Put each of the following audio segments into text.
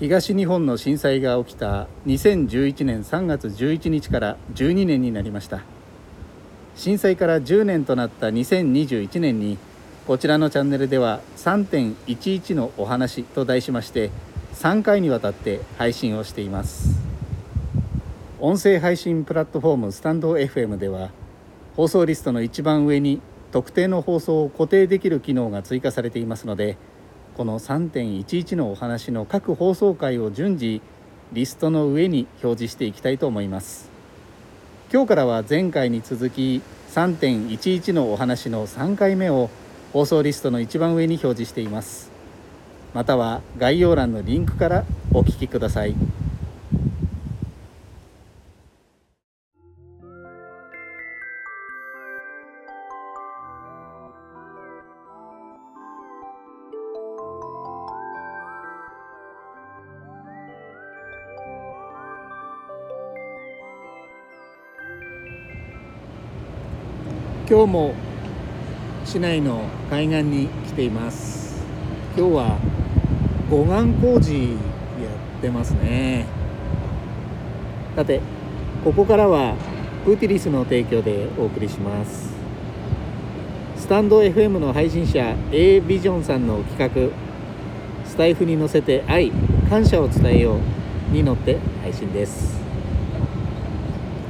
東日本の震災が起きた2011年3月11日から12年になりました。震災から10年となった2021年にこちらのチャンネルでは3.11のお話と題しまして3回にわたって配信をしています。音声配信プラットフォームスタンド FM では放送リストの一番上に特定の放送を固定できる機能が追加されていますのでこの3.11のお話の各放送回を順次リストの上に表示していきたいと思います。今日からは前回に続き3.11のお話の3回目を放送リストの一番上に表示しています。または概要欄のリンクからお聞きください。今日も市内の海岸に来ています。今日は護岸工事やってますね。さてここからはプーティリスの提供でお送りします。スタンド FM の配信者 A ビジョンさんの企画。スタイフに乗せて愛感謝を伝えように乗って配信です。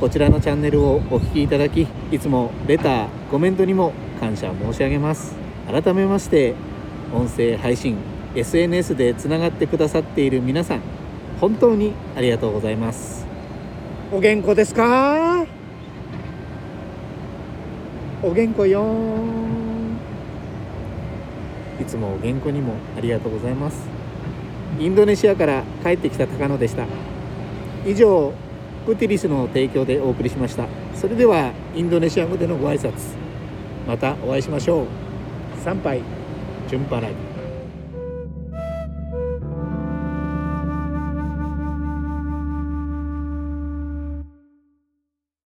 こちらのチャンネルをお聞きいただきいつもレターコメントにも感謝申し上げます。改めまして音声配信 SNS でつながってくださっている皆さん本当にありがとうございます。お元気ですか？お元気よ。いつもお元気にもありがとうございます。インドネシアから帰ってきた高野でした。以上プティリスの提供でお送りしました。それではインドネシア語でのご挨拶。またお会いしましょう。参拝。順払い。